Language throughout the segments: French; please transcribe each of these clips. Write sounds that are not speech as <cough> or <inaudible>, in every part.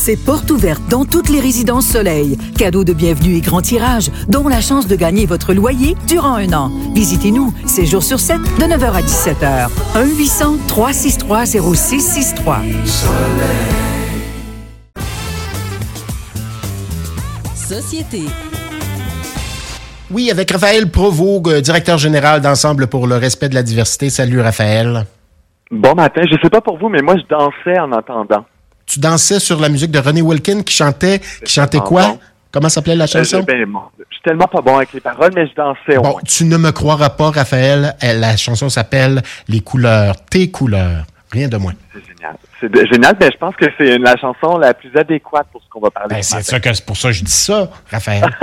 c'est porte ouverte dans toutes les résidences Soleil. Cadeau de bienvenue et grand tirage, dont la chance de gagner votre loyer durant un an. Visitez-nous, 7 jours sur 7, de 9h à 17h. 1-800-363-0663. Société. Oui, avec Raphaël Provost, euh, directeur général d'Ensemble pour le respect de la diversité. Salut Raphaël. Bon matin. Je sais pas pour vous, mais moi, je dansais en entendant. Tu dansais sur la musique de René Wilkin qui chantait, qui chantait quoi? Comment s'appelait la chanson? Euh, ben, je suis tellement pas bon avec les paroles, mais je dansais au Bon, moins. tu ne me croiras pas, Raphaël. Elle- La chanson s'appelle Les couleurs, tes couleurs. Rien de moins. C'est génial. C'est génial, mais je pense que c'est la chanson la plus adéquate pour ce qu'on va parler. Ben, ce c'est ça que c'est pour ça que je dis ça, Raphaël. <laughs>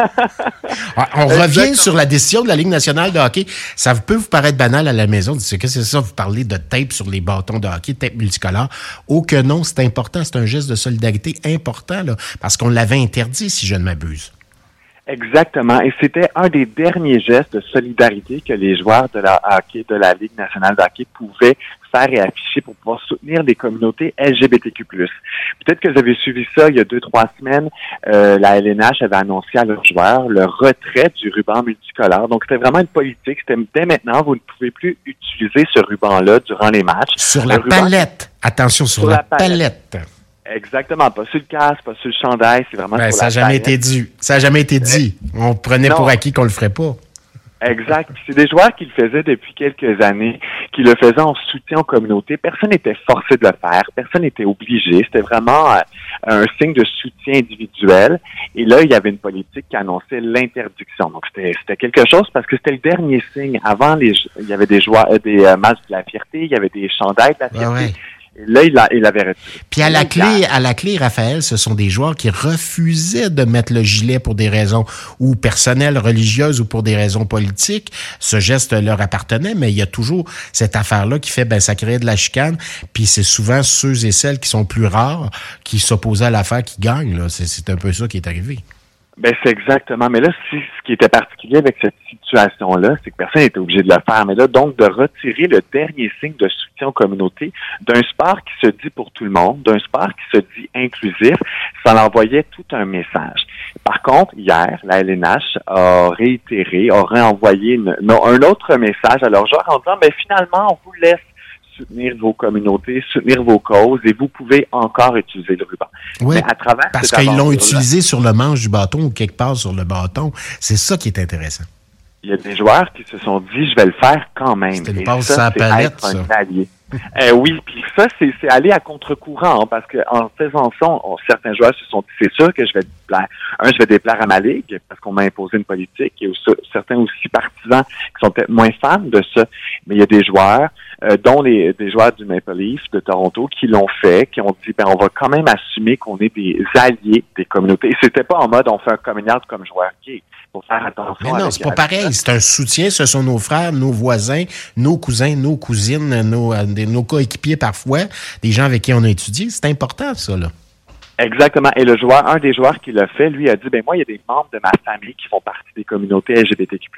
Ah, On revient Exactement. sur la décision de la Ligue nationale de hockey. Ça peut vous paraître banal à la maison. Qu'est-ce que c'est ça? Vous parlez de tape sur les bâtons de hockey, tape multicolore. Oh que non, c'est important. C'est un geste de solidarité important, là, parce qu'on l'avait interdit, si je ne m'abuse. Exactement. Et c'était un des derniers gestes de solidarité que les joueurs de la hockey, de la Ligue nationale de hockey pouvaient faire et afficher pour pouvoir soutenir les communautés LGBTQ+. Peut-être que vous avez suivi ça il y a deux, trois semaines. Euh, la LNH avait annoncé à leurs joueurs le retrait du ruban multicolore. Donc, c'était vraiment une politique. C'était dès maintenant, vous ne pouvez plus utiliser ce ruban-là durant les matchs. Sur la ruban- palette. Attention, sur, Sur la, la palette. palette. Exactement. Pas sur le casque, pas sur le chandail. C'est vraiment Ben, sur ça n'a jamais été dit. Ça n'a jamais été dit. On prenait Non. pour acquis qu'on le ferait pas. Exact. C'est des joueurs qui le faisaient depuis quelques années, qui le faisaient en soutien aux communautés. Personne n'était forcé de le faire, personne n'était obligé. C'était vraiment euh, un signe de soutien individuel. Et là, il y avait une politique qui annonçait l'interdiction. Donc c'était quelque chose parce que c'était le dernier signe. Avant, les, il y avait des joueurs, euh, des euh, masques de la fierté, il y avait des chandails de la Ouais, fierté. ouais. Et là, il, a, il avait retiré. Puis à la clé, à la clé, Raphaël, ce sont des joueurs qui refusaient de mettre le gilet pour des raisons ou personnelles, religieuses ou pour des raisons politiques. Ce geste leur appartenait, mais il y a toujours cette affaire-là qui fait, ben, ça crée de la chicane. Puis c'est souvent ceux et celles qui sont plus rares qui s'opposaient à l'affaire qui gagnent. C'est un peu ça qui est arrivé. Ben, c'est exactement. Mais là, si, ce qui était particulier avec cette situation-là, c'est que personne n'était obligé de le faire. Mais là, donc, de retirer le dernier signe de soutien aux communautés d'un sport qui se dit pour tout le monde, d'un sport qui se dit inclusif, ça envoyait tout un message. Par contre, hier, la LNH a réitéré, a réenvoyé une- un autre message à leurs joueurs en disant, ben, finalement, on vous laisse soutenir vos communautés, soutenir vos causes et vous pouvez encore utiliser le ruban. Oui, Mais à travers parce qu'ils l'ont utilisé sur le manche du bâton ou quelque part sur le bâton. C'est ça qui est intéressant. il y a des joueurs qui se sont dit, je vais le faire quand même. C'était une passe ça, c'est palette, être un ça. allié. <laughs> Euh, oui, puis ça, c'est c'est aller à contre-courant, hein, parce que en faisant ça, on- certains joueurs se sont dit, c'est sûr que je vais déplaire. Un, je vais déplaire à ma ligue, parce qu'on m'a imposé une politique, et aussi- certains aussi partisans qui sont peut-être moins fans de ça. Mais il y a des joueurs, euh, dont les des joueurs du Maple Leaf de Toronto, qui l'ont fait, qui ont dit, ben, on va quand même assumer qu'on est des alliés des communautés. Et c'était pas en mode, on fait un coming out comme joueur gay. Pour faire attention. Mais non, c'est pas pareil. C'est un soutien. Ce sont nos frères, nos voisins, nos cousins, nos cousines, nos, euh, nos coéquipiers parfois, des gens avec qui on a étudié. C'est important, ça, là. Exactement. Et le joueur, un des joueurs qui l'a fait, lui a dit, ben moi, il y a des membres de ma famille qui font partie des communautés LGBTQ+,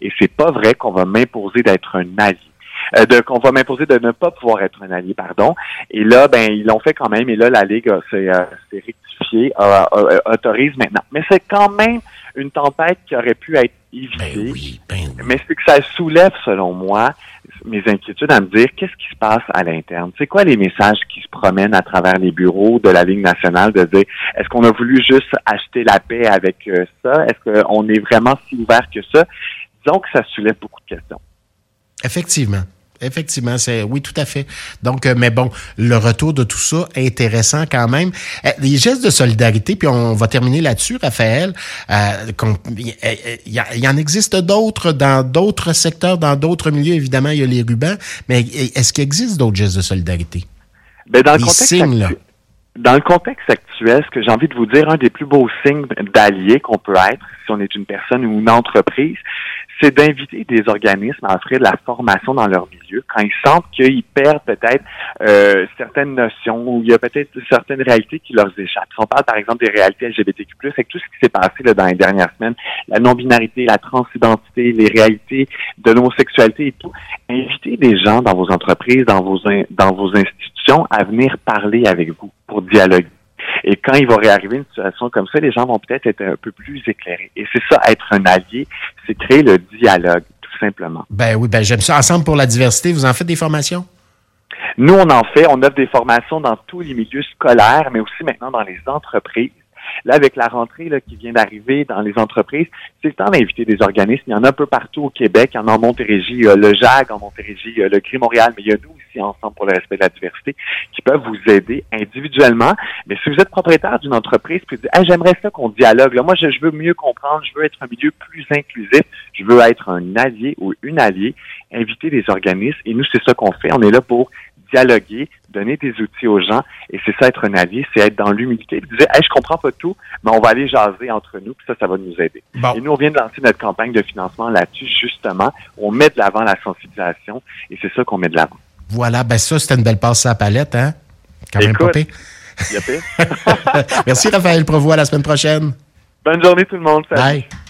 et c'est pas vrai qu'on va m'imposer d'être un allié. Euh, de, qu'on va m'imposer de ne pas pouvoir être un allié, pardon. Et là, ben, ils l'ont fait quand même, et là, la Ligue s'est euh, s'est rectifiée, autorise maintenant. Mais c'est quand même une tempête qui aurait pu être évitée. Ben oui, ben oui. Mais c'est que ça soulève, selon moi, mes inquiétudes à me dire qu'est-ce qui se passe à l'interne? C'est quoi les messages qui se promènent à travers les bureaux de la Ligue nationale de dire est-ce qu'on a voulu juste acheter la paix avec euh, ça? Est-ce qu'on est vraiment si ouvert que ça? Disons que ça soulève beaucoup de questions. Effectivement. Effectivement, c'est oui, tout à fait. Donc, euh, mais bon, le retour de tout ça intéressant quand même. Euh, les gestes de solidarité, puis on va terminer là-dessus, Raphaël. euh, Il y, en existe d'autres dans d'autres secteurs, dans d'autres milieux. Évidemment, il y a les rubans, mais est-ce qu'il existe d'autres gestes de solidarité? Ben, dans le contexte signes, là. Dans le contexte actuel, ce que j'ai envie de vous dire, un des plus beaux signes d'allié qu'on peut être, si on est une personne ou une entreprise, c'est d'inviter des organismes à offrir de la formation dans leur milieu quand ils sentent qu'ils perdent peut-être euh, certaines notions ou il y a peut-être certaines réalités qui leur échappent. Si on parle par exemple des réalités LGBTQ+, avec tout ce qui s'est passé là, dans les dernières semaines, la non-binarité, la transidentité, les réalités de l'homosexualité et tout, invitez des gens dans vos entreprises, dans vos dans vos institutions à venir parler avec vous pour dialoguer. Et quand il va réarriver une situation comme ça, les gens vont peut-être être un peu plus éclairés. Et c'est ça, être un allié, c'est créer le dialogue, tout simplement. Ben oui, ben j'aime ça. Ensemble pour la diversité, vous en faites des formations? Nous, on en fait. On offre des formations dans tous les milieux scolaires, mais aussi maintenant dans les entreprises. Là, avec la rentrée là, qui vient d'arriver dans les entreprises, c'est le temps d'inviter des organismes. Il y en a un peu partout au Québec. Il y en a en Montérégie, le JAG en Montérégie, le Gris Montréal, mais il y a nous aussi ensemble pour le respect de la diversité qui peuvent vous aider individuellement. Mais si vous êtes propriétaire d'une entreprise puis vous dites, j'aimerais ça qu'on dialogue. Moi, je, je veux mieux comprendre, je veux être un milieu plus inclusif, je veux être un allié ou une alliée, inviter des organismes. Et nous, c'est ça qu'on fait. On est là pour dialoguer, donner des outils aux gens. Et c'est ça, être un allié, c'est être dans l'humilité. Dire, hey, je comprends pas tout, mais on va aller jaser entre nous, puis ça, ça va nous aider. Et nous, on vient de lancer notre campagne de financement là-dessus, justement. On met de l'avant la sensibilisation, et c'est ça qu'on met de l'avant. Voilà, ben ça, c'était une belle passe à la palette, hein? Quand même pas <laughs> Merci, Raphaël Provost. À la semaine prochaine. Bonne journée, tout le monde. Salut. Bye.